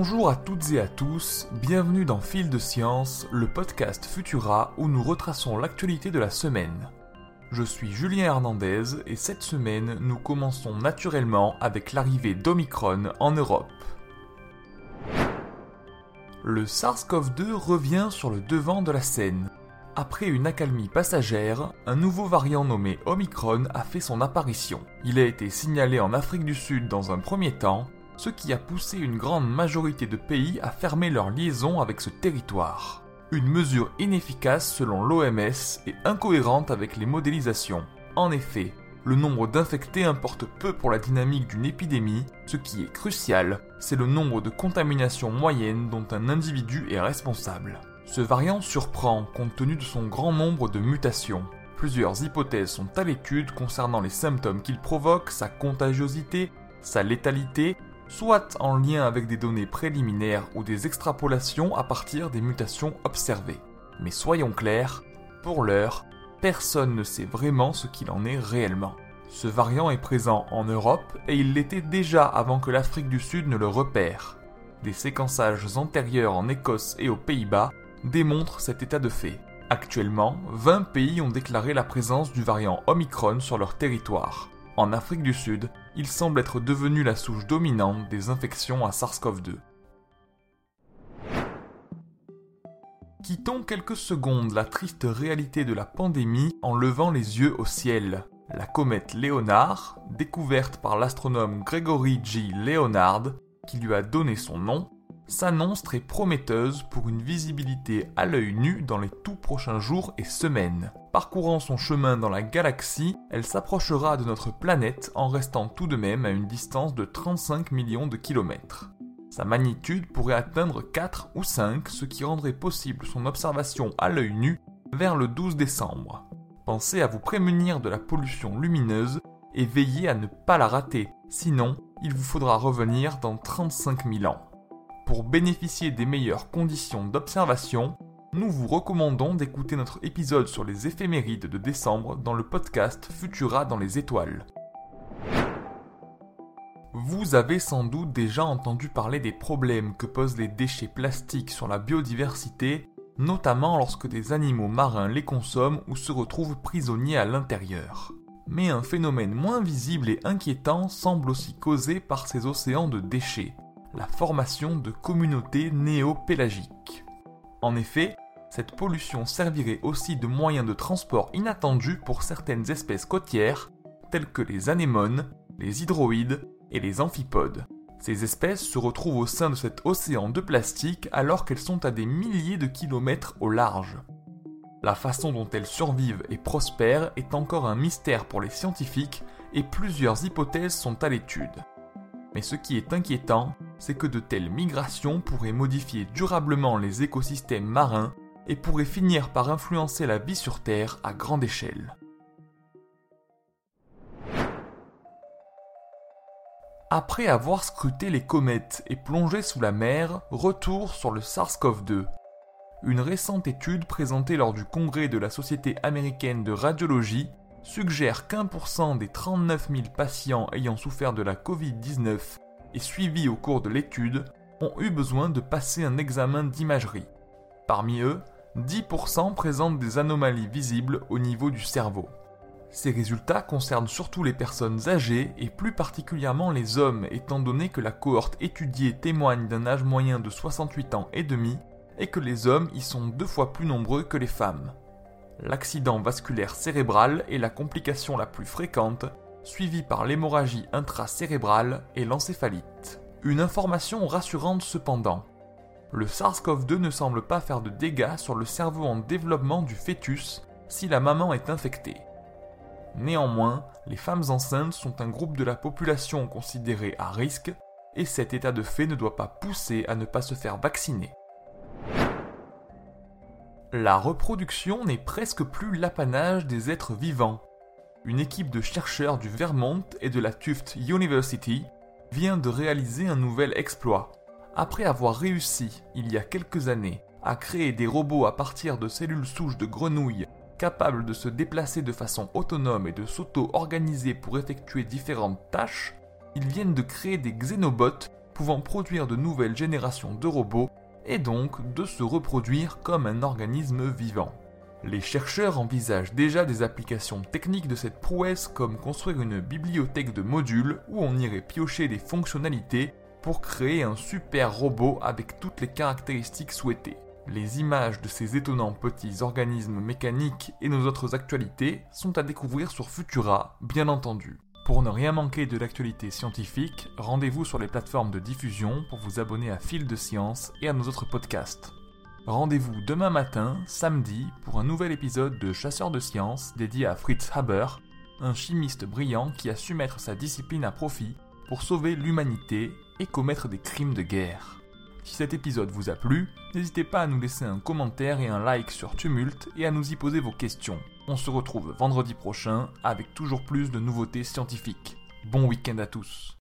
Bonjour à toutes et à tous, bienvenue dans Fil de Science, le podcast Futura où nous retraçons l'actualité de la semaine. Je suis Julien Hernandez et cette semaine nous commençons naturellement avec l'arrivée d'Omicron en Europe. Le SARS-CoV-2 revient sur le devant de la scène. Après une accalmie passagère, un nouveau variant nommé Omicron a fait son apparition. Il a été signalé en Afrique du Sud dans un premier temps, ce qui a poussé une grande majorité de pays à fermer leurs liaisons avec ce territoire. Une mesure inefficace selon l'OMS et incohérente avec les modélisations. En effet, le nombre d'infectés importe peu pour la dynamique d'une épidémie, ce qui est crucial, c'est le nombre de contaminations moyennes dont un individu est responsable. Ce variant surprend compte tenu de son grand nombre de mutations. Plusieurs hypothèses sont à l'étude concernant les symptômes qu'il provoque, sa contagiosité, sa létalité soit en lien avec des données préliminaires ou des extrapolations à partir des mutations observées. Mais soyons clairs, pour l'heure, personne ne sait vraiment ce qu'il en est réellement. Ce variant est présent en Europe et il l'était déjà avant que l'Afrique du Sud ne le repère. Des séquençages antérieurs en Écosse et aux Pays-Bas démontrent cet état de fait. Actuellement, 20 pays ont déclaré la présence du variant Omicron sur leur territoire. En Afrique du Sud, il semble être devenu la souche dominante des infections à SARS-CoV-2. Quittons quelques secondes la triste réalité de la pandémie en levant les yeux au ciel. La comète Léonard, découverte par l'astronome Gregory G. Leonard, qui lui a donné son nom, s'annonce très prometteuse pour une visibilité à l'œil nu dans les tout prochains jours et semaines. Parcourant son chemin dans la galaxie, elle s'approchera de notre planète en restant tout de même à une distance de 35 millions de kilomètres. Sa magnitude pourrait atteindre 4 ou 5, ce qui rendrait possible son observation à l'œil nu vers le 12 décembre. Pensez à vous prémunir de la pollution lumineuse et veillez à ne pas la rater, sinon il vous faudra revenir dans 35 000 ans. Pour bénéficier des meilleures conditions d'observation, nous vous recommandons d'écouter notre épisode sur les éphémérides de décembre dans le podcast Futura dans les étoiles. Vous avez sans doute déjà entendu parler des problèmes que posent les déchets plastiques sur la biodiversité, notamment lorsque des animaux marins les consomment ou se retrouvent prisonniers à l'intérieur. Mais un phénomène moins visible et inquiétant semble aussi causé par ces océans de déchets la formation de communautés néo-pélagiques. En effet, cette pollution servirait aussi de moyen de transport inattendu pour certaines espèces côtières, telles que les anémones, les hydroïdes et les amphipodes. Ces espèces se retrouvent au sein de cet océan de plastique alors qu'elles sont à des milliers de kilomètres au large. La façon dont elles survivent et prospèrent est encore un mystère pour les scientifiques et plusieurs hypothèses sont à l'étude. Mais ce qui est inquiétant, c'est que de telles migrations pourraient modifier durablement les écosystèmes marins et pourraient finir par influencer la vie sur Terre à grande échelle. Après avoir scruté les comètes et plongé sous la mer, retour sur le SARS-CoV-2. Une récente étude présentée lors du congrès de la Société américaine de radiologie suggère qu'un pour cent des 39 000 patients ayant souffert de la Covid-19 et suivis au cours de l'étude ont eu besoin de passer un examen d'imagerie. Parmi eux, 10% présentent des anomalies visibles au niveau du cerveau. Ces résultats concernent surtout les personnes âgées et plus particulièrement les hommes étant donné que la cohorte étudiée témoigne d'un âge moyen de 68 ans et demi et que les hommes y sont deux fois plus nombreux que les femmes. L'accident vasculaire cérébral est la complication la plus fréquente suivi par l'hémorragie intracérébrale et l'encéphalite. Une information rassurante cependant. Le SARS-CoV-2 ne semble pas faire de dégâts sur le cerveau en développement du fœtus si la maman est infectée. Néanmoins, les femmes enceintes sont un groupe de la population considéré à risque et cet état de fait ne doit pas pousser à ne pas se faire vacciner. La reproduction n'est presque plus l'apanage des êtres vivants, une équipe de chercheurs du Vermont et de la Tufts University vient de réaliser un nouvel exploit. Après avoir réussi, il y a quelques années, à créer des robots à partir de cellules souches de grenouilles capables de se déplacer de façon autonome et de s'auto-organiser pour effectuer différentes tâches, ils viennent de créer des xénobots pouvant produire de nouvelles générations de robots et donc de se reproduire comme un organisme vivant. Les chercheurs envisagent déjà des applications techniques de cette prouesse comme construire une bibliothèque de modules où on irait piocher des fonctionnalités pour créer un super robot avec toutes les caractéristiques souhaitées. Les images de ces étonnants petits organismes mécaniques et nos autres actualités sont à découvrir sur Futura, bien entendu. Pour ne rien manquer de l'actualité scientifique, rendez-vous sur les plateformes de diffusion pour vous abonner à Fil de Science et à nos autres podcasts. Rendez-vous demain matin, samedi, pour un nouvel épisode de Chasseurs de Science dédié à Fritz Haber, un chimiste brillant qui a su mettre sa discipline à profit pour sauver l'humanité et commettre des crimes de guerre. Si cet épisode vous a plu, n'hésitez pas à nous laisser un commentaire et un like sur Tumult et à nous y poser vos questions. On se retrouve vendredi prochain avec toujours plus de nouveautés scientifiques. Bon week-end à tous